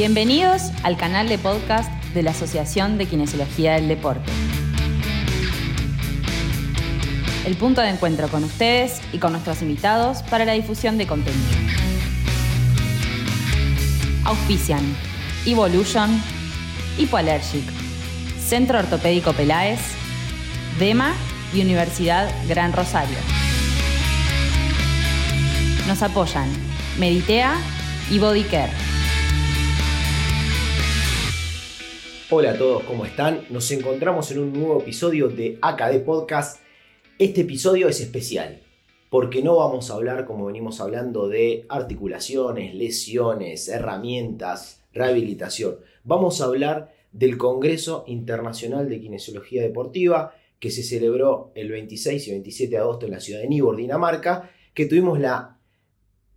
Bienvenidos al canal de podcast de la Asociación de Kinesiología del Deporte. El punto de encuentro con ustedes y con nuestros invitados para la difusión de contenido. Auspician Evolution, Hipoallergic, Centro Ortopédico Peláez, DEMA y Universidad Gran Rosario. Nos apoyan Meditea y Bodycare. Hola a todos, ¿cómo están? Nos encontramos en un nuevo episodio de AKD Podcast. Este episodio es especial porque no vamos a hablar, como venimos hablando, de articulaciones, lesiones, herramientas, rehabilitación. Vamos a hablar del Congreso Internacional de Kinesiología Deportiva que se celebró el 26 y 27 de agosto en la ciudad de Nibor, Dinamarca, que tuvimos la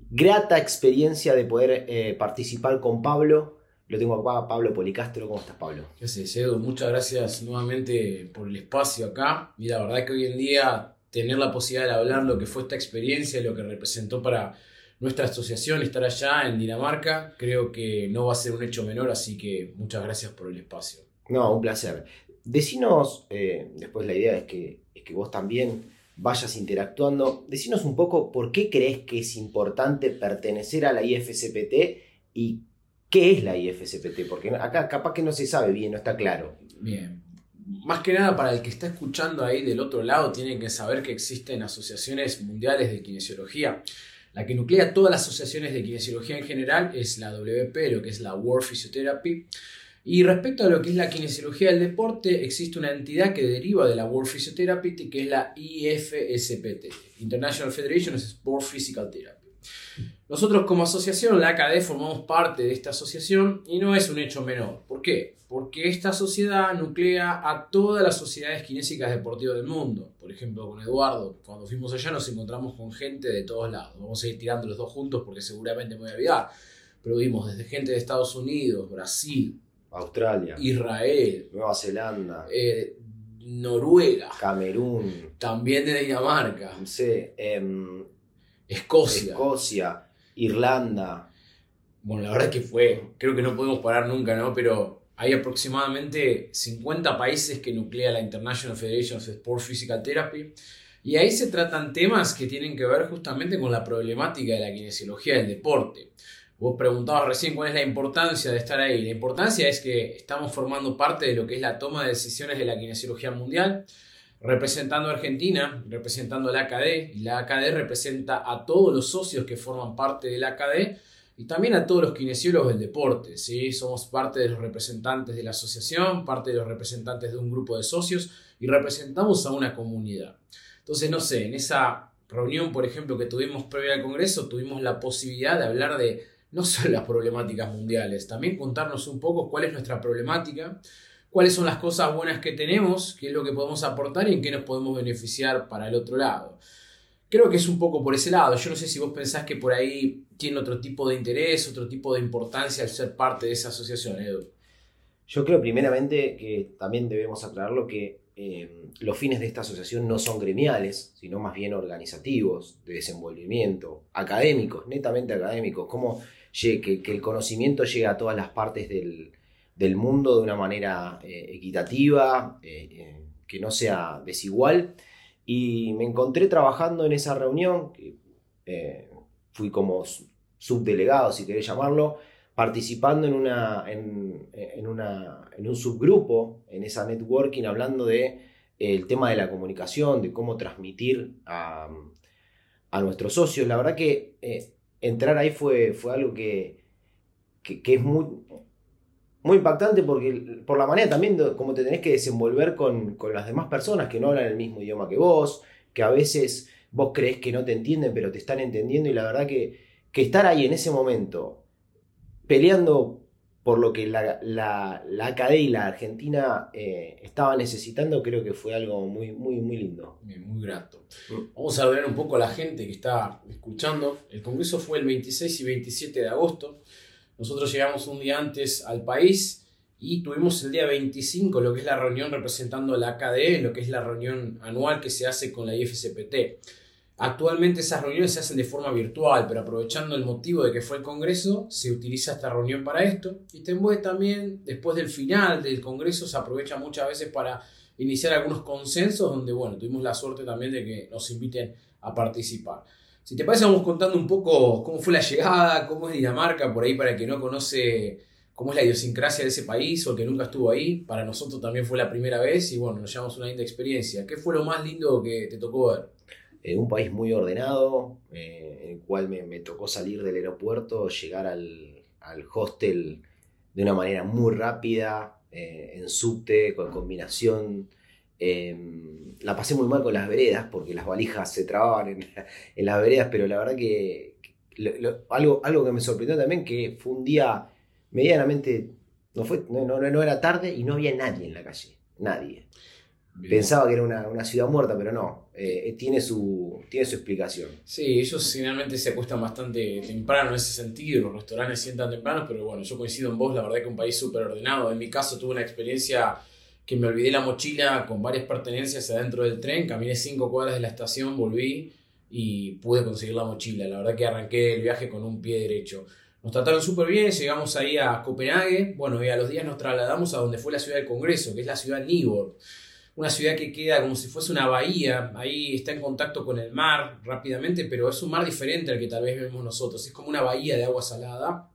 grata experiencia de poder eh, participar con Pablo, lo tengo acá, Pablo Policastro. ¿Cómo estás, Pablo? ¿Qué haces, Edu? Muchas gracias nuevamente por el espacio acá. Y la verdad que hoy en día tener la posibilidad de hablar lo que fue esta experiencia, lo que representó para nuestra asociación estar allá en Dinamarca, creo que no va a ser un hecho menor, así que muchas gracias por el espacio. No, un placer. Decinos, eh, después la idea es que, es que vos también vayas interactuando, decinos un poco por qué crees que es importante pertenecer a la IFCPT y ¿Qué es la IFSPT? Porque acá capaz que no se sabe bien, no está claro. Bien. Más que nada para el que está escuchando ahí del otro lado, tiene que saber que existen asociaciones mundiales de kinesiología. La que nuclea todas las asociaciones de kinesiología en general es la WP, lo que es la World Physiotherapy. Y respecto a lo que es la kinesiología del deporte, existe una entidad que deriva de la World Physiotherapy, que es la IFSPT, International Federation of Sport Physical Therapy. Nosotros como asociación, la AKD, formamos parte de esta asociación y no es un hecho menor. ¿Por qué? Porque esta sociedad nuclea a todas las sociedades kinésicas deportivas del mundo. Por ejemplo, con Eduardo, cuando fuimos allá nos encontramos con gente de todos lados. Vamos a ir tirando los dos juntos porque seguramente me voy a olvidar. Pero vimos desde gente de Estados Unidos, Brasil, Australia, Israel, Nueva Zelanda, eh, Noruega, Camerún, también de Dinamarca, sí, em, Escocia. Escocia, Irlanda. Bueno, la verdad es que fue, creo que no podemos parar nunca, ¿no? Pero hay aproximadamente 50 países que nuclea la International Federation of Sport Physical Therapy. Y ahí se tratan temas que tienen que ver justamente con la problemática de la kinesiología del deporte. Vos preguntabas recién cuál es la importancia de estar ahí. La importancia es que estamos formando parte de lo que es la toma de decisiones de la kinesiología mundial representando a Argentina, representando a la AKD, y la AKD representa a todos los socios que forman parte de la AKD y también a todos los kinesiólogos del deporte. ¿sí? Somos parte de los representantes de la asociación, parte de los representantes de un grupo de socios y representamos a una comunidad. Entonces, no sé, en esa reunión, por ejemplo, que tuvimos previa al Congreso, tuvimos la posibilidad de hablar de no solo las problemáticas mundiales, también contarnos un poco cuál es nuestra problemática, cuáles son las cosas buenas que tenemos, qué es lo que podemos aportar y en qué nos podemos beneficiar para el otro lado. Creo que es un poco por ese lado. Yo no sé si vos pensás que por ahí tiene otro tipo de interés, otro tipo de importancia al ser parte de esa asociación, Edu. Yo creo primeramente que también debemos aclararlo que eh, los fines de esta asociación no son gremiales, sino más bien organizativos, de desenvolvimiento, académicos, netamente académicos, como que, el conocimiento llegue a todas las partes del, del mundo de una manera eh, equitativa, eh, eh, que no sea desigual. Y me encontré trabajando en esa reunión, que, fui como subdelegado, si querés llamarlo, participando en, una, en, una, en un subgrupo, en esa networking, hablando de el tema de la comunicación, de cómo transmitir a, a nuestros socios. La verdad que entrar ahí fue, fue algo que, que es muy, muy impactante porque por la manera también como te tenés que desenvolver con, las demás personas que no hablan el mismo idioma que vos, que a veces vos crees que no te entienden pero te están entendiendo y la verdad que, que estar ahí en ese momento peleando por lo que la, la, la y la Argentina eh, estaba necesitando, creo que fue algo muy, muy, muy lindo. muy grato. Vamos a ver un poco a la gente que está escuchando. El Congreso fue el 26 y 27 de agosto. Nosotros llegamos un día antes al país y tuvimos el día 25 lo que es la reunión representando la AKD, lo que es la reunión anual que se hace con la IFCPT. Actualmente esas reuniones se hacen de forma virtual, pero aprovechando el motivo de que fue el Congreso, se utiliza esta reunión para esto. Y después también, después del final del Congreso, se aprovecha muchas veces para iniciar algunos consensos donde, bueno, tuvimos la suerte también de que nos inviten a participar. Si te parece, vamos contando un poco cómo fue la llegada, cómo es Dinamarca, por ahí para el que no conoce cómo es la idiosincrasia de ese país o el que nunca estuvo ahí. Para nosotros también fue la primera vez y bueno, nos llevamos una linda experiencia. ¿Qué fue lo más lindo que te tocó ver? Eh, un país muy ordenado, eh, en el cual me, tocó salir del aeropuerto, llegar al, hostel de una manera muy rápida, eh, en subte, con combinación. Em, la pasé muy mal con las veredas, porque las valijas se trababan en, las veredas, pero la verdad que, algo, algo que me sorprendió también, que fue un día medianamente, no, fue, no, no era tarde y no había nadie en la calle, nadie. Pensaba que era una, ciudad muerta, pero no. Eh, tiene, su, tiene su explicación. Sí, ellos generalmente se acuestan bastante temprano en ese sentido. Los restaurantes sientan temprano, pero bueno, yo coincido en vos. La verdad que un país súper ordenado. En mi caso, tuve una experiencia que me olvidé la mochila con varias pertenencias adentro del tren. Caminé cinco cuadras de la estación, volví y pude conseguir la mochila. La verdad que arranqué el viaje con un pie derecho. Nos trataron súper bien, llegamos ahí a Copenhague. Bueno, y a los días nos trasladamos a donde fue la ciudad del Congreso, que es la ciudad de Nyborg una ciudad que queda como si fuese una bahía, ahí está en contacto con el mar rápidamente, pero es un mar diferente al que tal vez vemos nosotros, es como una bahía de agua salada,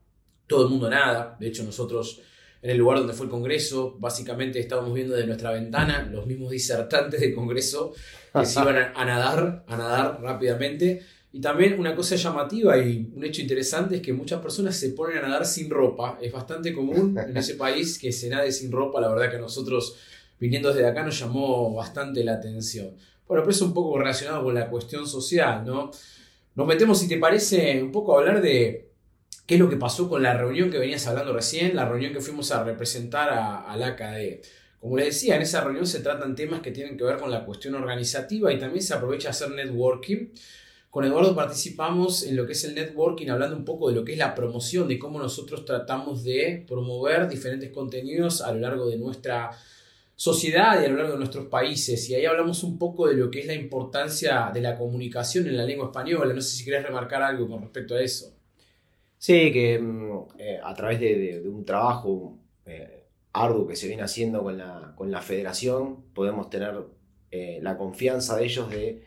todo el mundo nada, de hecho nosotros en el lugar donde fue el Congreso, básicamente estábamos viendo de nuestra ventana los mismos disertantes del Congreso que se iban a, nadar, a nadar rápidamente. Y también una cosa llamativa y un hecho interesante es que muchas personas se ponen a nadar sin ropa. Es bastante común en ese país que se nade sin ropa. La verdad que nosotros viniendo desde acá nos llamó bastante la atención. Bueno, pero es un poco relacionado con la cuestión social, ¿no? Nos metemos, si te parece, un poco a hablar de qué es lo que pasó con la reunión que venías hablando recién, la reunión que fuimos a representar a, la AKD. Como les decía, en esa reunión se tratan temas que tienen que ver con la cuestión organizativa y también se aprovecha a hacer networking. Con Eduardo participamos en lo que es el networking, hablando un poco de lo que es la promoción, de cómo nosotros tratamos de promover diferentes contenidos a lo largo de nuestra sociedad y a lo largo de nuestros países. Y ahí hablamos un poco de lo que es la importancia de la comunicación en la lengua española. No sé si querés remarcar algo con respecto a eso. Sí, que mm, eh, a través de, un trabajo eh, arduo que se viene haciendo con la, con la federación, podemos tener eh, la confianza de ellos de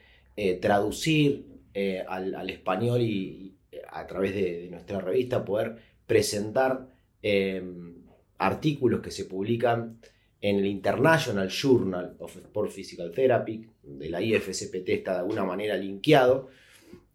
traducir al, español y, a través de, nuestra revista poder presentar artículos que se publican en el International Journal of Sport Physical Therapy, de la IFSPT está de alguna manera linkeado,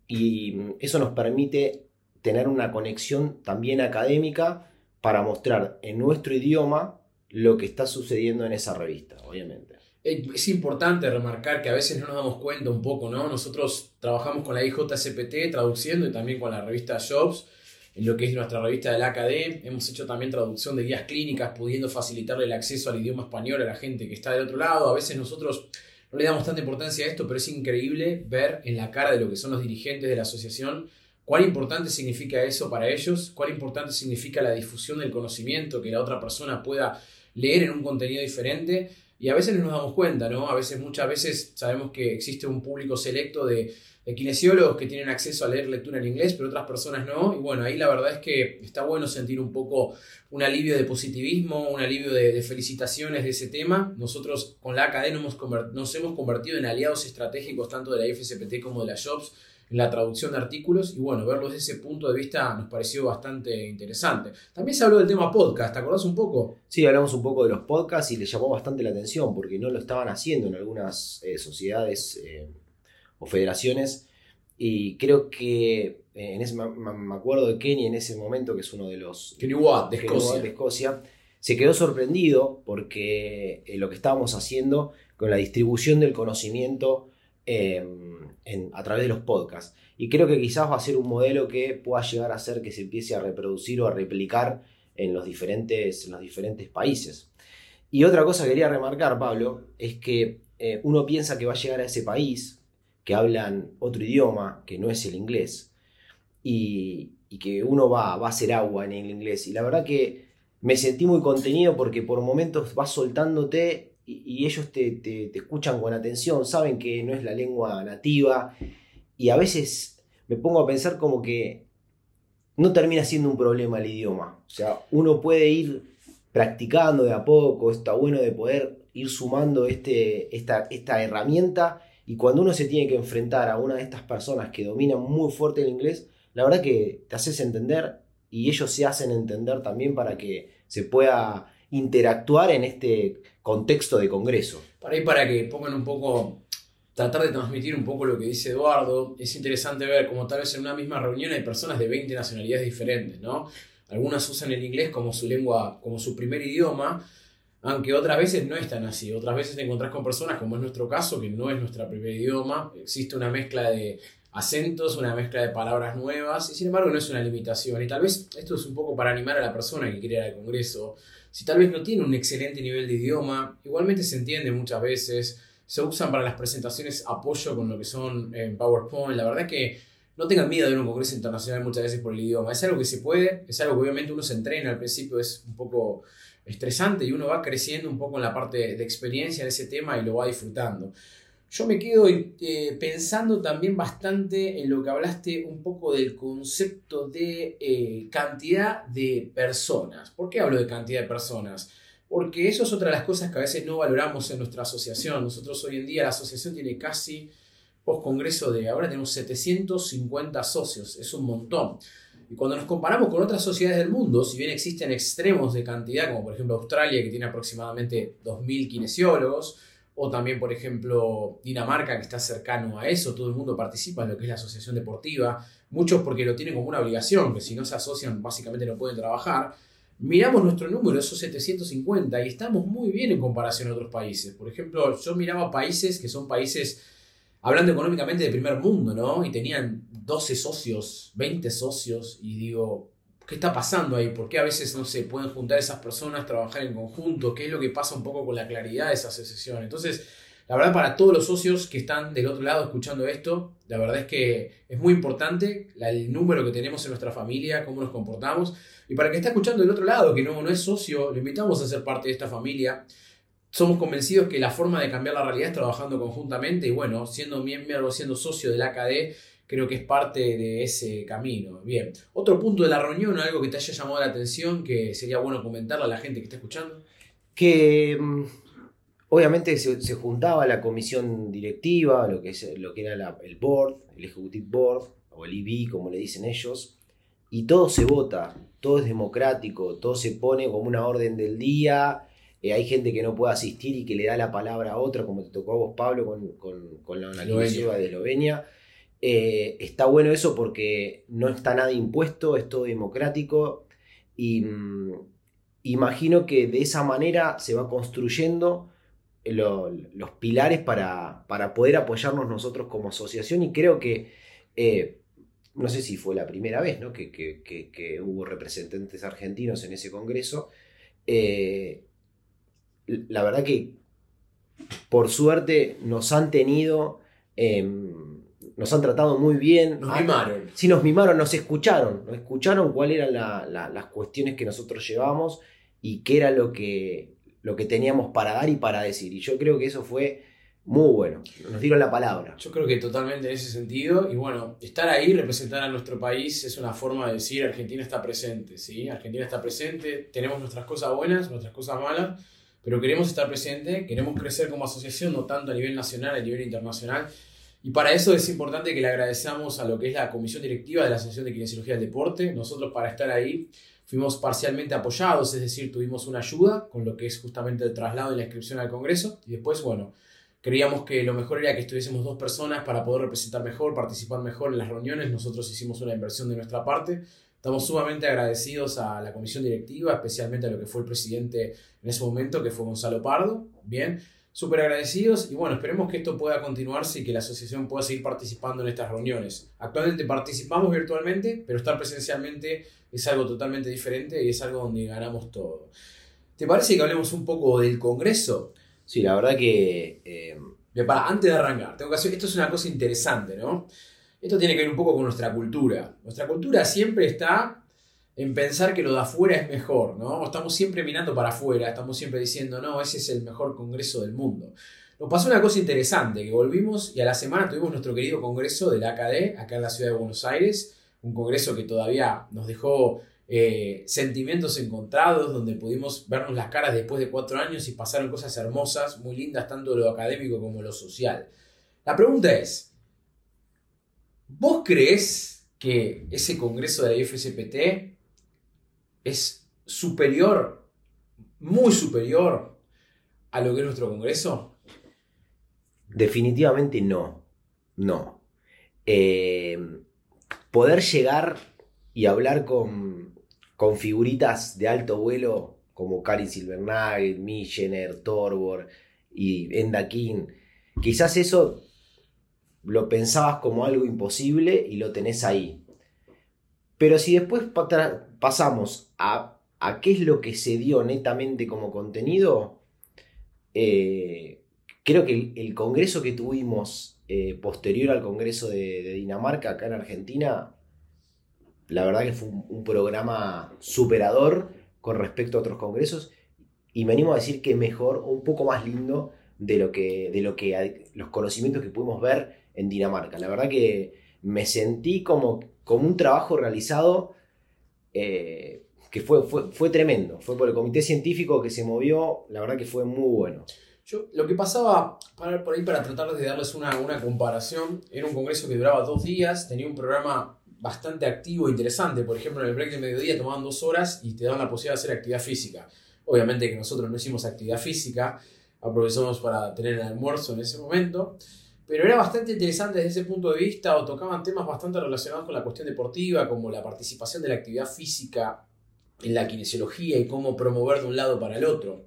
y mm, eso nos permite tener una conexión también académica para mostrar en nuestro idioma lo que está sucediendo en esa revista, obviamente. Es importante remarcar que a veces no nos damos cuenta un poco, ¿no? Nosotros trabajamos con la IJCPT traduciendo y también con la revista Jobs en lo que es nuestra revista del AKD. Hemos hecho también traducción de guías clínicas, pudiendo facilitarle el acceso al idioma español a la gente que está del otro lado. A veces nosotros no le damos tanta importancia a esto, pero es increíble ver en la cara de lo que son los dirigentes de la asociación cuán importante significa eso para ellos, cuán importante significa la difusión del conocimiento, que la otra persona pueda leer en un contenido diferente. Y a veces no nos damos cuenta, ¿no? A veces, muchas veces sabemos que existe un público selecto de de kinesiólogos que tienen acceso a leer lectura en inglés, pero otras personas no. Y bueno, ahí la verdad es que está bueno sentir un poco un alivio de positivismo, un alivio de, felicitaciones de ese tema. Nosotros con la AKD nos hemos, convertido en aliados estratégicos tanto de la IFSPT como de la Jobs en la traducción de artículos y bueno, verlo desde ese punto de vista nos pareció bastante interesante. También se habló del tema podcast, ¿te acordás un poco? Sí, hablamos un poco de los podcasts y le llamó bastante la atención porque no lo estaban haciendo en algunas eh, sociedades. Eh, o federaciones. Y creo que eh, en ese, me acuerdo de Kenny en ese momento, que es uno de los... Kenny Watt, de Escocia. de Escocia. Se quedó sorprendido porque eh, lo que estábamos haciendo con la distribución del conocimiento em, a través de los podcasts. Y creo que quizás va a ser un modelo que pueda llegar a ser que se empiece a reproducir o a replicar en los diferentes, en los diferentes países. Y otra cosa que quería remarcar, Pablo, es que eh, uno piensa que va a llegar a ese país que hablan otro idioma que no es el inglés y, que uno va, va, a hacer agua en el inglés. Y la verdad que me sentí muy contenido porque por momentos vas soltándote y, ellos te, escuchan con atención, saben que no es la lengua nativa y a veces me pongo a pensar como que no termina siendo un problema el idioma. O sea, uno puede ir practicando de a poco, está bueno de poder ir sumando este, esta, esta herramienta y cuando uno se tiene que enfrentar a una de estas personas que dominan muy fuerte el inglés, la verdad que te haces entender y ellos se hacen entender también para que se pueda interactuar en este contexto de congreso. Para ahí, para que pongan un poco, tratar de transmitir un poco lo que dice Eduardo, es interesante ver cómo tal vez en una misma reunión hay personas de 20 nacionalidades diferentes, ¿no? Algunas usan el inglés como su lengua, como su primer idioma, aunque otras veces no es tan así. Otras veces te encontrás con personas, como es nuestro caso, que no es nuestro primer idioma. Existe una mezcla de acentos, una mezcla de palabras nuevas, y sin embargo no es una limitación. Y tal vez esto es un poco para animar a la persona que quiere ir al Congreso. Si tal vez no tiene un excelente nivel de idioma, igualmente se entiende muchas veces. Se usan para las presentaciones apoyo con lo que son en eh, PowerPoint. La verdad que no tengan miedo de ir a un congreso internacional muchas veces por el idioma. Es algo que se puede, es algo que obviamente uno se entrena al principio, es un poco estresante y uno va creciendo un poco en la parte de experiencia en ese tema y lo va disfrutando. Yo me quedo eh, pensando también bastante en lo que hablaste un poco del concepto de eh, cantidad de personas. ¿Por qué hablo de cantidad de personas? Porque eso es otra de las cosas que a veces no valoramos en nuestra asociación. Nosotros hoy en día la asociación tiene casi, post congreso de ahora tenemos 750 socios, es un montón. Y cuando nos comparamos con otras sociedades del mundo, si bien existen extremos de cantidad, como por ejemplo Australia, que tiene aproximadamente 2.000 kinesiólogos, o también, por ejemplo, Dinamarca, que está cercano a eso, todo el mundo participa en lo que es la asociación deportiva, muchos porque lo tienen como una obligación, que si no se asocian básicamente no pueden trabajar. Miramos nuestro número, esos 750, y estamos muy bien en comparación a otros países. Por ejemplo, yo miraba países que son países hablando económicamente de primer mundo, ¿no? Y tenían 12 socios, 20 socios, y digo, ¿qué está pasando ahí? ¿Por qué a veces no se pueden juntar esas personas, trabajar en conjunto? ¿Qué es lo que pasa un poco con la claridad de esa asociación? Entonces, la verdad, para todos los socios que están del otro lado escuchando esto, la verdad es que es muy importante el número que tenemos en nuestra familia, cómo nos comportamos. Y para el que está escuchando del otro lado, que no, no es socio, lo invitamos a ser parte de esta familia somos convencidos que la forma de cambiar la realidad es trabajando conjuntamente y bueno, siendo miembro, siendo socio del AKD, creo que es parte de ese camino. Bien, otro punto de la reunión, algo que te haya llamado la atención, que sería bueno comentarle a la gente que está escuchando. Que mm, obviamente se, juntaba la comisión directiva, lo que, es, lo que era el board, el executive board, o el IB, como le dicen ellos, y todo se vota, todo es democrático, todo se pone como una orden del día eh, hay gente que no puede asistir y que le da la palabra a otra, como te tocó a vos, Pablo, con, la iniciativa de Eslovenia. Eh, está bueno eso porque no está nada impuesto, es todo democrático y mm, imagino que de esa manera se va construyendo los pilares para, para, poder apoyarnos nosotros como asociación y creo que, eh, no sé si fue la primera vez ¿no? que, que, hubo representantes argentinos en ese congreso, la verdad que por suerte nos han tenido, em, nos han tratado muy bien. Nos mimaron. Sí, nos mimaron, nos escucharon, nos escucharon cuáles eran las cuestiones que nosotros llevamos y qué era lo que, lo que teníamos para dar y para decir. Y yo creo que eso fue muy bueno. Nos dieron la palabra. Yo creo que totalmente en ese sentido. Y bueno, estar ahí, representar a nuestro país, es una forma de decir Argentina está presente. ¿sí? Argentina está presente, tenemos nuestras cosas buenas, nuestras cosas malas pero queremos estar presente, queremos crecer como asociación, no tanto a nivel nacional, a nivel internacional. Y para eso es importante que le agradecemos a lo que es la comisión directiva de la Asociación de Kinesiología del Deporte. Nosotros para estar ahí fuimos parcialmente apoyados, es decir, tuvimos una ayuda con lo que es justamente el traslado y la inscripción al Congreso. Y después, bueno, creíamos que lo mejor era que estuviésemos dos personas para poder representar mejor, participar mejor en las reuniones. Nosotros hicimos una inversión de nuestra parte Estamos sumamente agradecidos a la comisión directiva, especialmente a lo que fue el presidente en ese momento, que fue Gonzalo Pardo. Bien, súper agradecidos y bueno, esperemos que esto pueda continuarse y que la asociación pueda seguir participando en estas reuniones. Actualmente participamos virtualmente, pero estar presencialmente es algo totalmente diferente y es algo donde ganamos todo. ¿Te parece que hablemos un poco del Congreso? Sí, la verdad que... Eh... para, antes de arrancar, tengo que hacer, esto es una cosa interesante, ¿no? Esto tiene que ver un poco con nuestra cultura. Nuestra cultura siempre está en pensar que lo de afuera es mejor, ¿no? Estamos siempre mirando para afuera, estamos siempre diciendo, no, ese es el mejor congreso del mundo. nos pasó una cosa interesante, que volvimos y a la semana tuvimos nuestro querido congreso de la AKD, acá en la ciudad de Buenos Aires, un congreso que todavía nos dejó eh, sentimientos encontrados, donde pudimos vernos las caras después de cuatro años y pasaron cosas hermosas, muy lindas, tanto lo académico como lo social. La pregunta es, ¿vos crees que ese congreso de la IFSPT es superior, muy superior a lo que es nuestro congreso? Definitivamente no. No. Eh, poder llegar y hablar con, con figuritas de alto vuelo como Karin Silvernagel, Michener, Torbor y Enda King, quizás eso lo pensabas como algo imposible y lo tenés ahí. Pero si después pasamos a, a, qué es lo que se dio netamente como contenido, eh, creo que el, congreso que tuvimos eh, posterior al congreso de, Dinamarca acá en Argentina, la verdad que fue un, programa superador con respecto a otros congresos y me animo a decir que mejor o un poco más lindo de lo que, de lo que los conocimientos que pudimos ver en Dinamarca. La verdad que me sentí como, como un trabajo realizado eh, que fue, fue, tremendo. Fue por el comité científico que se movió, la verdad que fue muy bueno. Yo, lo que pasaba para, por ahí para tratar de darles una, una comparación, era un congreso que duraba dos días, tenía un programa bastante activo e interesante. Por ejemplo, en el break de mediodía tomaban dos horas y te daban la posibilidad de hacer actividad física. Obviamente que nosotros no hicimos actividad física, aprovechamos para tener el almuerzo en ese momento. Pero era bastante interesante desde ese punto de vista, o tocaban temas bastante relacionados con la cuestión deportiva, como la participación de la actividad física en la kinesiología y cómo promover de un lado para el otro.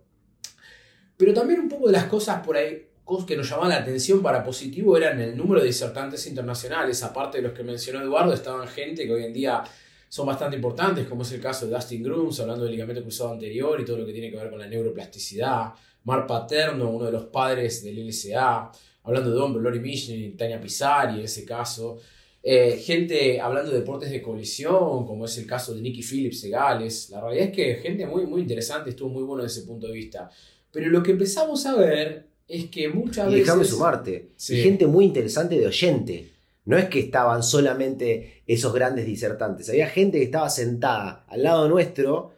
Pero también un poco de las cosas por ahí que nos llamaban la atención para positivo eran el número de disertantes internacionales. Aparte de los que mencionó Eduardo, estaban gente que hoy en día son bastante importantes, como es el caso de Dustin Grooms, hablando del ligamento cruzado anterior y todo lo que tiene que ver con la neuroplasticidad. Mar Paterno, uno de los padres del LSA hablando de Don Lori Michelin, Tania Pisari en ese caso. Eh, gente hablando de deportes de colisión, como es el caso de Nicky Phillips de Gales. La realidad es que gente muy, muy interesante, estuvo muy bueno desde ese punto de vista. Pero lo que empezamos a ver es que muchas y veces. Déjame sumarte. gente muy interesante de oyente. No es que estaban solamente esos grandes disertantes. Había gente que estaba sentada al lado nuestro,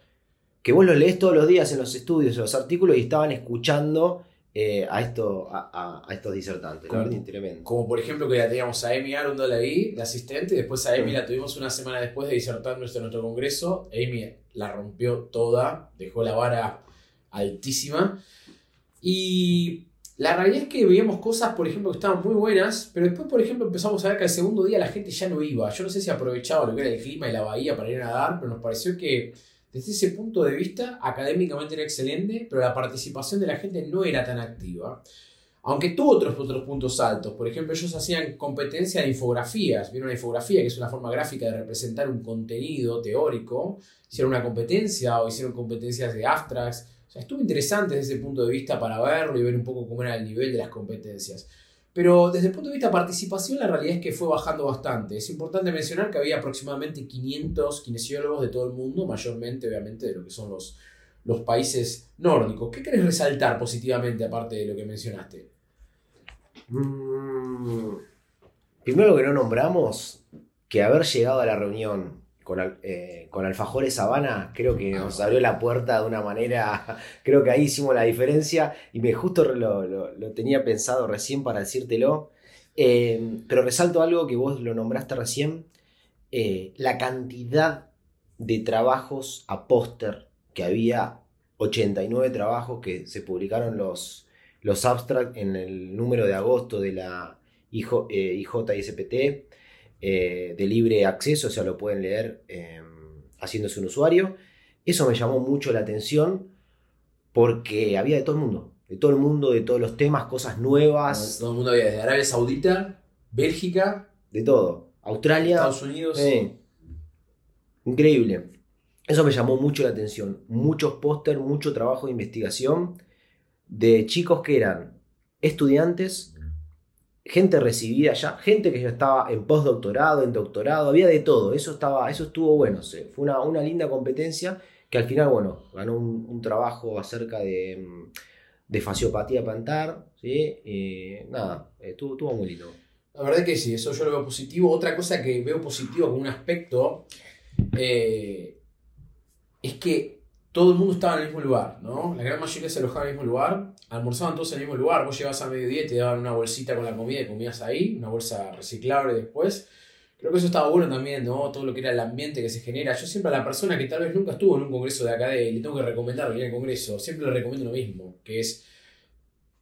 que vos los lees todos los días en los estudios, en los artículos, y estaban escuchando eh, a, esto, a, estos disertantes. Como, como, por ejemplo que ya teníamos a Amy Arundel ahí, de asistente, después a Amy la tuvimos una semana después de disertar nuestro, nuestro congreso. Amy la rompió toda, dejó la vara altísima. Y la realidad es que veíamos cosas, por ejemplo, que estaban muy buenas, pero después, por ejemplo, empezamos a ver que al segundo día la gente ya no iba. Yo no sé si aprovechaba lo que era el clima y la bahía para ir a nadar, pero nos pareció que desde ese punto de vista, académicamente era excelente, pero la participación de la gente no era tan activa. Aunque tuvo otros, otros puntos altos. Por ejemplo, ellos hacían competencia de infografías. Vieron una infografía, que es una forma gráfica de representar un contenido teórico. Hicieron una competencia o hicieron competencias de abstracts. O sea, estuvo interesante desde ese punto de vista para verlo y ver un poco cómo era el nivel de las competencias. Pero desde el punto de vista de participación, la realidad es que fue bajando bastante. Es importante mencionar que había aproximadamente 500 kinesiólogos de todo el mundo, mayormente, obviamente, de lo que son los, los países nórdicos. ¿Qué querés resaltar positivamente, aparte de lo que mencionaste? Mm, primero que no nombramos, que haber llegado a la reunión con, eh, con Alfajores Habana, creo que nos abrió la puerta de una manera, creo que ahí hicimos la diferencia y me justo lo, tenía pensado recién para decírtelo, eh, pero resalto algo que vos lo nombraste recién, eh, la cantidad de trabajos a póster que había, 89 trabajos que se publicaron los, los abstracts en el número de agosto de la IJ, IJSPT eh, de libre acceso, o sea, lo pueden leer em, haciéndose un usuario. Eso me llamó mucho la atención porque había de todo el mundo, de todo el mundo, de todos los temas, cosas nuevas. Todo el mundo había, de Arabia Saudita, Bélgica, de todo, Australia, Estados Unidos. increíble. Eso me llamó mucho la atención. Muchos póster, mucho trabajo de investigación de chicos que eran estudiantes gente recibida ya, gente que ya estaba en postdoctorado, en doctorado, había de todo, eso, estaba, eso estuvo bueno, fue una, una, linda competencia que al final, bueno, ganó un, trabajo acerca de, de fasiopatía plantar, ¿sí? Nada, estuvo, estuvo muy lindo. La verdad que sí, eso yo lo veo positivo. Otra cosa que veo positivo como un aspecto eh, es que todo el mundo estaba en el mismo lugar, ¿no? La gran mayoría se alojaba en el mismo lugar, almorzaban todos en el mismo lugar, vos llegabas a mediodía y te daban una bolsita con la comida y comías ahí, una bolsa reciclable después. Creo que eso estaba bueno también, ¿no? Todo lo que era el ambiente que se genera. Yo siempre a la persona que tal vez nunca estuvo en un congreso de academia y le tengo que recomendar venir al congreso, siempre le recomiendo lo mismo, que es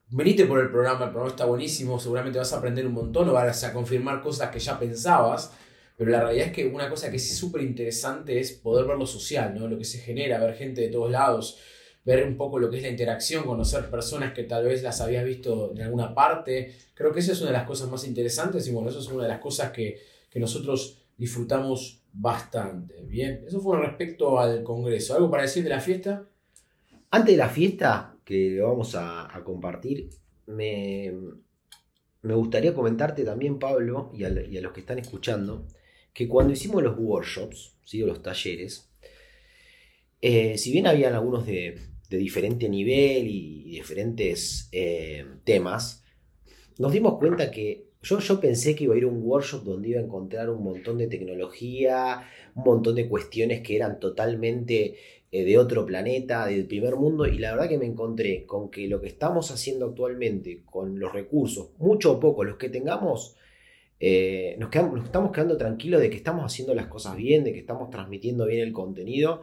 venite por el programa, el programa está buenísimo, seguramente vas a aprender un montón o vas a confirmar cosas que ya pensabas, pero la realidad es que una cosa que es súper interesante es poder ver lo social, ¿no? lo que se genera, ver gente de todos lados, ver un poco lo que es la interacción, conocer personas que tal vez las habías visto en alguna parte. Creo que esa es una de las cosas más interesantes y bueno, eso es una de las cosas que, que nosotros disfrutamos bastante. Bien, eso fue respecto al Congreso. ¿Algo para decir de la fiesta? Antes de la fiesta, que vamos a, compartir, me, me, gustaría comentarte también, Pablo, y a, los que están escuchando, que cuando hicimos los workshops, ¿sí? los talleres, eh, si bien habían algunos de, diferente nivel y diferentes eh, temas, nos dimos cuenta que yo, yo pensé que iba a ir a un workshop donde iba a encontrar un montón de tecnología, un montón de cuestiones que eran totalmente eh, de otro planeta, del primer mundo, y la verdad que me encontré con que lo que estamos haciendo actualmente con los recursos, mucho o poco, los que tengamos, eh, nos, estamos quedando tranquilos de que estamos haciendo las cosas bien, de que estamos transmitiendo bien el contenido,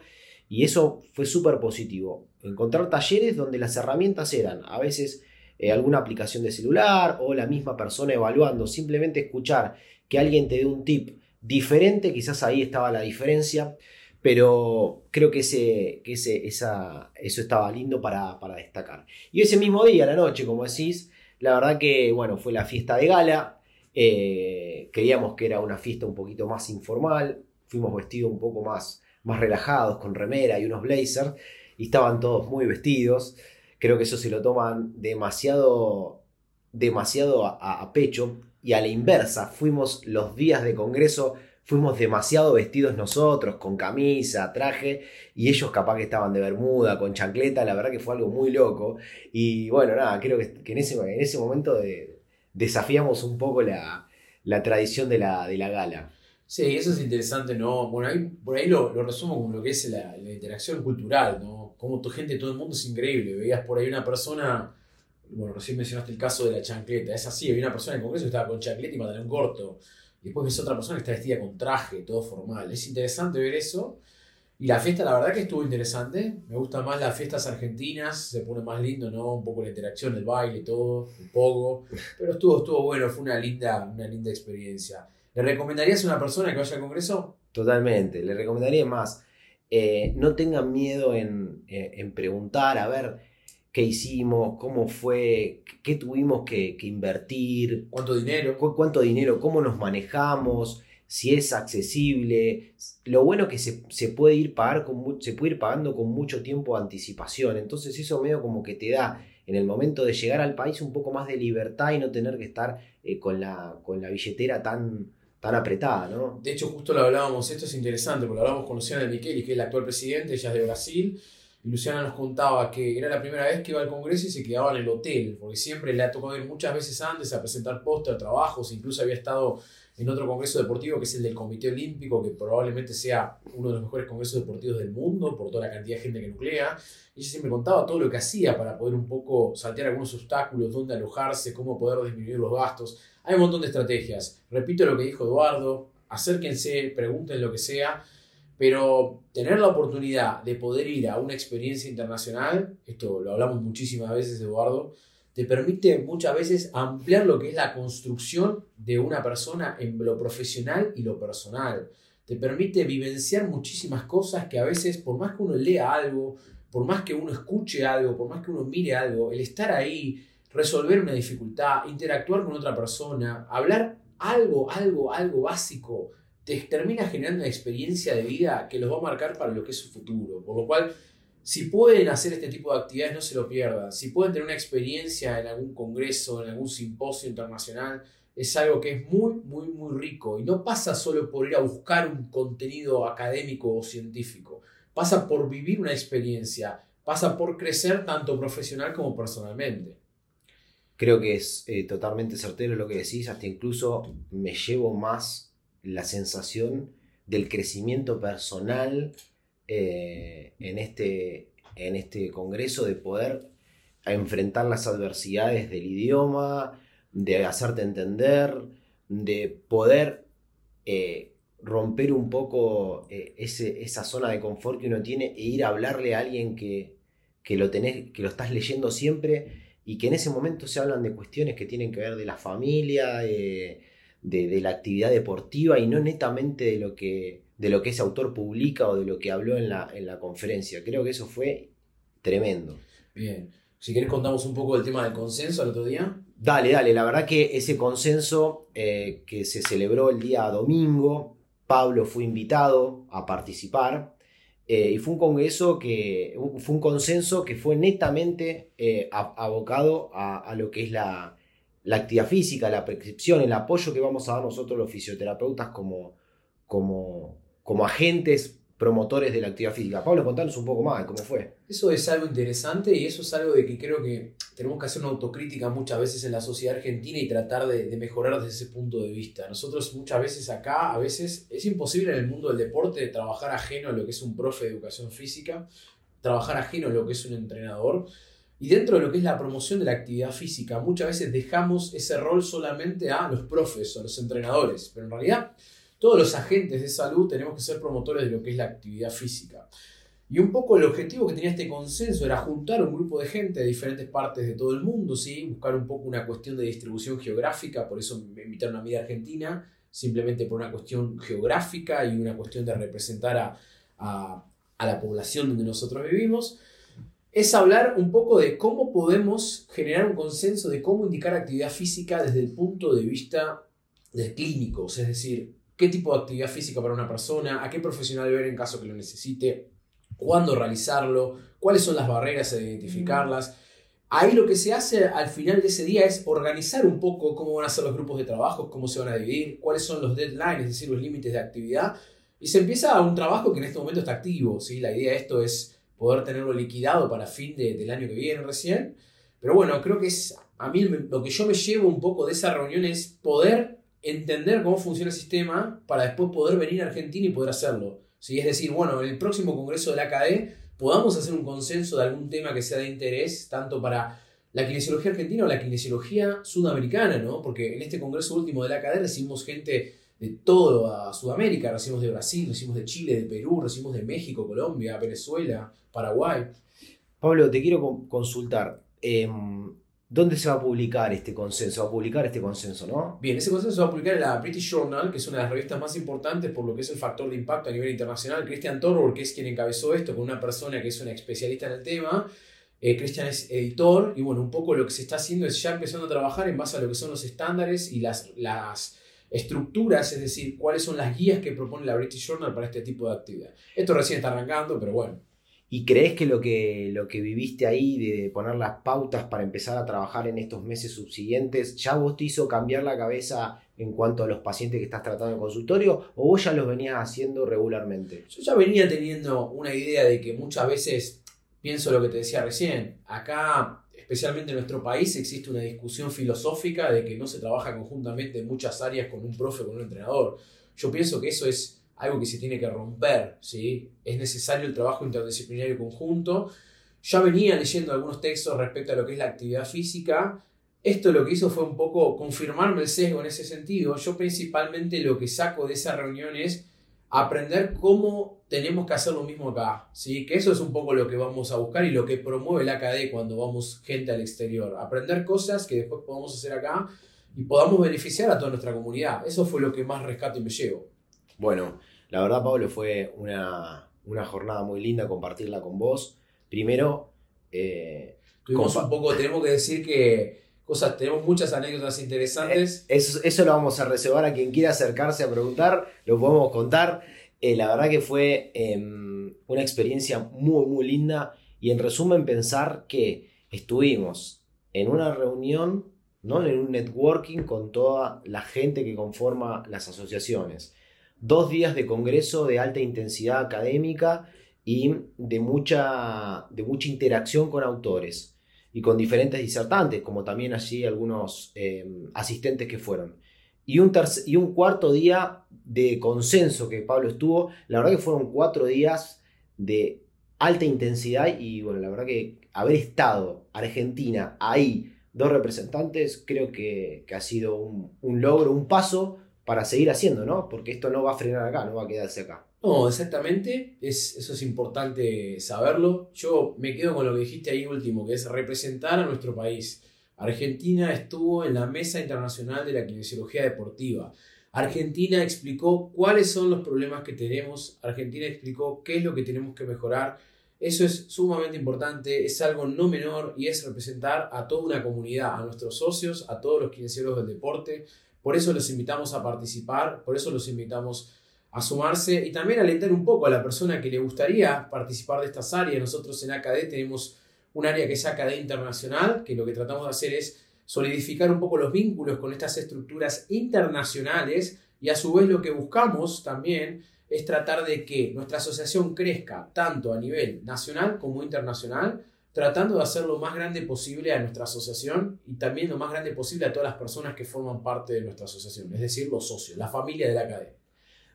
y eso fue súper positivo. Encontrar talleres donde las herramientas eran a veces eh, alguna aplicación de celular o la misma persona evaluando, simplemente escuchar que alguien te dé un tip diferente, quizás ahí estaba la diferencia. Pero creo que, ese, que ese, esa, eso estaba lindo para, destacar. Y ese mismo día, la noche, como decís, la verdad que bueno, fue la fiesta de gala. Eh, creíamos que era una fiesta un poquito más informal. Fuimos vestidos un poco más, más relajados, con remera y unos blazers. Y estaban todos muy vestidos. Creo que eso se lo toman demasiado, demasiado a pecho. Y a la inversa, fuimos los días de congreso fuimos demasiado vestidos nosotros, con camisa, traje, y ellos capaz que estaban de bermuda, con chancleta, la verdad que fue algo muy loco. Y bueno, nada, creo que, en, ese, en ese momento desafiamos un poco la, tradición de la, de la gala. Sí, eso es interesante, ¿no? Bueno, ahí, por ahí lo, resumo como lo que es la, interacción cultural, ¿no? Como tu gente, todo el mundo es increíble. Veías por ahí una persona, bueno, recién mencionaste el caso de la chancleta, es así, había una persona en el Congreso que estaba con chancleta y pantalón corto. Después ves otra persona que está vestida con traje, todo formal. Es interesante ver eso. Y la fiesta, la verdad que estuvo interesante. Me gustan más las fiestas argentinas, se pone más lindo, ¿no? Un poco la interacción, el baile, todo, un poco. Pero estuvo, estuvo bueno, fue una linda, una linda experiencia. ¿Le recomendarías a una persona que vaya al congreso? Totalmente, le recomendaría más. Eh, no tengan miedo en, eh, en preguntar, a ver, qué hicimos, cómo fue, qué tuvimos que, invertir. ¿Cuánto dinero? cuánto dinero, cómo nos manejamos, si es accesible. Lo bueno es que se, puede ir pagar con, se puede ir pagando con mucho tiempo de anticipación. Entonces eso medio como que te da en el momento de llegar al país un poco más de libertad y no tener que estar eh, con, la, con la billetera tan, tan apretada, ¿no? De hecho, justo lo hablábamos, esto es interesante, porque lo hablábamos con Luciana Micheli, que es el actual presidente, ella es de Brasil, Luciana nos contaba que era la primera vez que iba al Congreso y se quedaba en el hotel, porque siempre le ha tocado ir muchas veces antes a presentar póster, trabajos, incluso había estado en otro congreso deportivo que es el del Comité Olímpico, que probablemente sea uno de los mejores congresos deportivos del mundo por toda la cantidad de gente que nuclea. Y ella siempre contaba todo lo que hacía para poder un poco saltear algunos obstáculos, dónde alojarse, cómo poder disminuir los gastos. Hay un montón de estrategias. Repito lo que dijo Eduardo, acérquense, pregunten lo que sea pero tener la oportunidad de poder ir a una experiencia internacional, esto lo hablamos muchísimas veces, Eduardo, te permite muchas veces ampliar lo que es la construcción de una persona en lo profesional y lo personal. Te permite vivenciar muchísimas cosas que a veces, por más que uno lea algo, por más que uno escuche algo, por más que uno mire algo, el estar ahí, resolver una dificultad, interactuar con otra persona, hablar algo, algo, algo básico, te termina generando una experiencia de vida que los va a marcar para lo que es su futuro. Por lo cual, si pueden hacer este tipo de actividades, no se lo pierdan. Si pueden tener una experiencia en algún congreso, en algún simposio internacional, es algo que es muy, muy, muy rico. Y no pasa solo por ir a buscar un contenido académico o científico. Pasa por vivir una experiencia, pasa por crecer tanto profesional como personalmente. Creo que es eh, totalmente certero lo que decís, hasta incluso me llevo más la sensación del crecimiento personal eh, en, este, en este congreso, de poder enfrentar las adversidades del idioma, de hacerte entender, de poder eh, romper un poco ese, esa zona de confort que uno tiene e ir a hablarle a alguien que, que, lo, que lo estás leyendo siempre y que en ese momento se hablan de cuestiones que tienen que ver de la familia, de, la actividad deportiva y no netamente de lo que, de lo que ese autor publica o de lo que habló en la, en la conferencia. Creo que eso fue tremendo. Bien. Si querés contamos un poco del tema del consenso al otro día. Dale, dale. La verdad que ese consenso eh, que se celebró el día domingo, Pablo fue invitado a participar. Eh, y fue un congreso que, fue un consenso que fue netamente eh, abocado a, lo que es la, actividad física, la prescripción, el apoyo que vamos a dar nosotros los fisioterapeutas como, como, como agentes promotores de la actividad física. Pablo, contanos un poco más de cómo fue. Eso es algo interesante y eso es algo de que creo que tenemos que hacer una autocrítica muchas veces en la sociedad argentina y tratar de, mejorar desde ese punto de vista. Nosotros muchas veces acá, a veces es imposible en el mundo del deporte trabajar ajeno a lo que es un profe de educación física, trabajar ajeno a lo que es un entrenador. Y dentro de lo que es la promoción de la actividad física, muchas veces dejamos ese rol solamente a los profes o a los entrenadores, pero en realidad todos los agentes de salud tenemos que ser promotores de lo que es la actividad física. Y un poco el objetivo que tenía este consenso era juntar un grupo de gente de diferentes partes de todo el mundo, ¿sí? buscar un poco una cuestión de distribución geográfica, por eso me invitaron a mí de Argentina, simplemente por una cuestión geográfica y una cuestión de representar a, a la población donde nosotros vivimos, es hablar un poco de cómo podemos generar un consenso de cómo indicar actividad física desde el punto de vista de clínicos, es decir, qué tipo de actividad física para una persona, a qué profesional ver en caso que lo necesite, cuándo realizarlo, cuáles son las barreras de identificarlas. Ahí lo que se hace al final de ese día es organizar un poco cómo van a ser los grupos de trabajo, cómo se van a dividir, cuáles son los deadlines, es decir, los límites de actividad. Y se empieza un trabajo que en este momento está activo. ¿sí? La idea de esto es poder tenerlo liquidado para fin del año que viene recién. Pero bueno, creo que es a mí lo que yo me llevo un poco de esa reunión es poder entender cómo funciona el sistema para después poder venir a Argentina y poder hacerlo. ¿sí? Es decir, bueno, en el próximo congreso de la ACAE podamos hacer un consenso de algún tema que sea de interés, tanto para la kinesiología argentina o la kinesiología sudamericana, ¿no? Porque en este congreso último de la ACAE recibimos gente de toda Sudamérica, recibimos de Brasil, recibimos de Chile, de Perú, recibimos de México, Colombia, Venezuela, Paraguay. Pablo, te quiero consultar. Em, ¿Dónde se va a publicar este consenso? Va a publicar este consenso, ¿no? Bien, ese consenso se va a publicar en la British Journal, que es una de las revistas más importantes por lo que es el factor de impacto a nivel internacional. Christian Torborg, que es quien encabezó esto, con una persona que es una especialista en el tema. Eh, Christian es editor y bueno, un poco lo que se está haciendo es ya empezando a trabajar en base a lo que son los estándares y las, las estructuras, es decir, cuáles son las guías que propone la British Journal para este tipo de actividad. Esto recién está arrancando, pero bueno. ¿Y crees que lo, que lo que viviste ahí de poner las pautas para empezar a trabajar en estos meses subsiguientes, ya vos te hizo cambiar la cabeza en cuanto a los pacientes que estás tratando en consultorio o vos ya los venías haciendo regularmente? Yo ya venía teniendo una idea de que muchas veces, pienso lo que te decía recién, acá, especialmente en nuestro país, existe una discusión filosófica de que no se trabaja conjuntamente en muchas áreas con un profe, con un entrenador. Yo pienso que eso es algo que se tiene que romper, ¿sí? Es necesario el trabajo interdisciplinario conjunto. Ya venía leyendo algunos textos respecto a lo que es la actividad física. Esto lo que hizo fue un poco confirmarme el sesgo en ese sentido. Yo principalmente lo que saco de esa reunión es aprender cómo tenemos que hacer lo mismo acá, ¿sí? Que eso es un poco lo que vamos a buscar y lo que promueve la AKD cuando vamos gente al exterior. Aprender cosas que después podamos hacer acá y podamos beneficiar a toda nuestra comunidad. Eso fue lo que más rescato y me llevo. Bueno, la verdad, Pablo, fue una, jornada muy linda compartirla con vos. Primero, eh, tuvimos un poco, tenemos que decir que cosas, tenemos muchas anécdotas interesantes. Eh, eso, lo vamos a reservar a quien quiera acercarse a preguntar, lo podemos contar. Eh, la verdad que fue em, una experiencia muy, muy linda y en resumen pensar que estuvimos en una reunión, ¿no? en un networking con toda la gente que conforma las asociaciones dos días de congreso de alta intensidad académica y de mucha, de mucha interacción con autores y con diferentes disertantes, como también allí algunos em, asistentes que fueron. Y un, y un cuarto día de consenso que Pablo estuvo, la verdad que fueron cuatro días de alta intensidad y bueno, la verdad que haber estado Argentina ahí, dos representantes, creo que, ha sido un, logro, un paso para seguir haciendo, ¿no? Porque esto no va a frenar acá, no va a quedarse acá. No, exactamente, es, eso es importante saberlo. Yo me quedo con lo que dijiste ahí último, que es representar a nuestro país. Argentina estuvo en la Mesa Internacional de la Kinesiología Deportiva. Argentina explicó cuáles son los problemas que tenemos, Argentina explicó qué es lo que tenemos que mejorar. Eso es sumamente importante, es algo no menor y es representar a toda una comunidad, a nuestros socios, a todos los kinesiólogos del deporte. Por eso los invitamos a participar, por eso los invitamos a sumarse y también alentar un poco a la persona que le gustaría participar de estas áreas. Nosotros en ACAD tenemos un área que es ACAD Internacional, que lo que tratamos de hacer es solidificar un poco los vínculos con estas estructuras internacionales y a su vez lo que buscamos también es tratar de que nuestra asociación crezca tanto a nivel nacional como internacional, tratando de hacer lo más grande posible a nuestra asociación y también lo más grande posible a todas las personas que forman parte de nuestra asociación, es decir, los socios, la familia de la academia.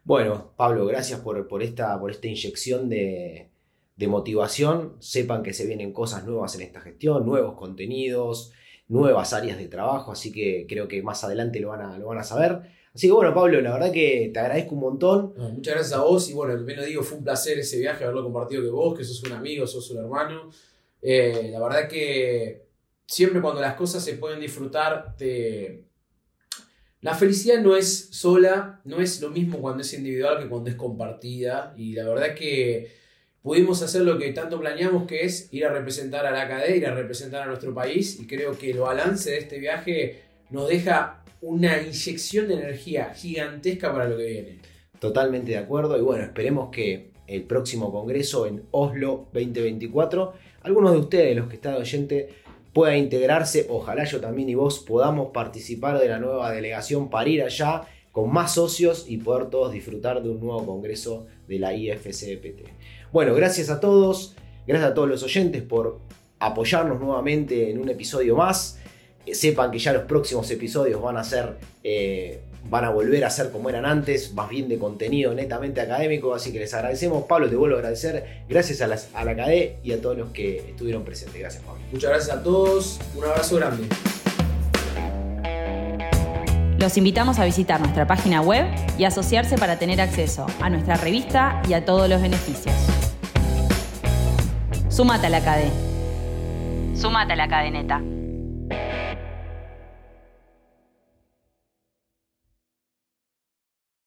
Bueno, Pablo, gracias por, por, esta, por esta inyección de, de motivación. Sepan que se vienen cosas nuevas en esta gestión, nuevos contenidos, nuevas áreas de trabajo, así que creo que más adelante lo van a, lo van a saber. Así que bueno, Pablo, la verdad que te agradezco un montón. muchas gracias a vos y bueno, me lo digo, fue un placer ese viaje, haberlo compartido con vos, que sos un amigo, sos un hermano. Eh, la verdad que siempre cuando las cosas se pueden disfrutar, te... la felicidad no es sola, no es lo mismo cuando es individual que cuando es compartida y la verdad que pudimos hacer lo que tanto planeamos, que es ir a representar a la academia, ir a representar a nuestro país, y creo que el balance de este viaje nos deja una inyección de energía gigantesca para lo que viene. Totalmente de acuerdo, y bueno, esperemos que el próximo congreso en Oslo 2024, algunos de ustedes, los que están oyente, pueda integrarse, ojalá yo también y vos podamos participar de la nueva delegación para ir allá con más socios y poder todos disfrutar de un nuevo congreso de la IFCPT. Bueno, gracias a todos, gracias a todos los oyentes por apoyarnos nuevamente en un episodio más. Eh, sepan que ya los próximos episodios van a ser, eh, van a volver a ser como eran antes, más bien de contenido netamente académico, así que les agradecemos. Pablo, te vuelvo a agradecer. Gracias a, a la CADE y a todos los que estuvieron presentes. Gracias, Pablo. Muchas gracias a todos. Un abrazo grande. Los invitamos a visitar nuestra página web y asociarse para tener acceso a nuestra revista y a todos los beneficios. Sumate a la cadena. Sumate a la cadeneta.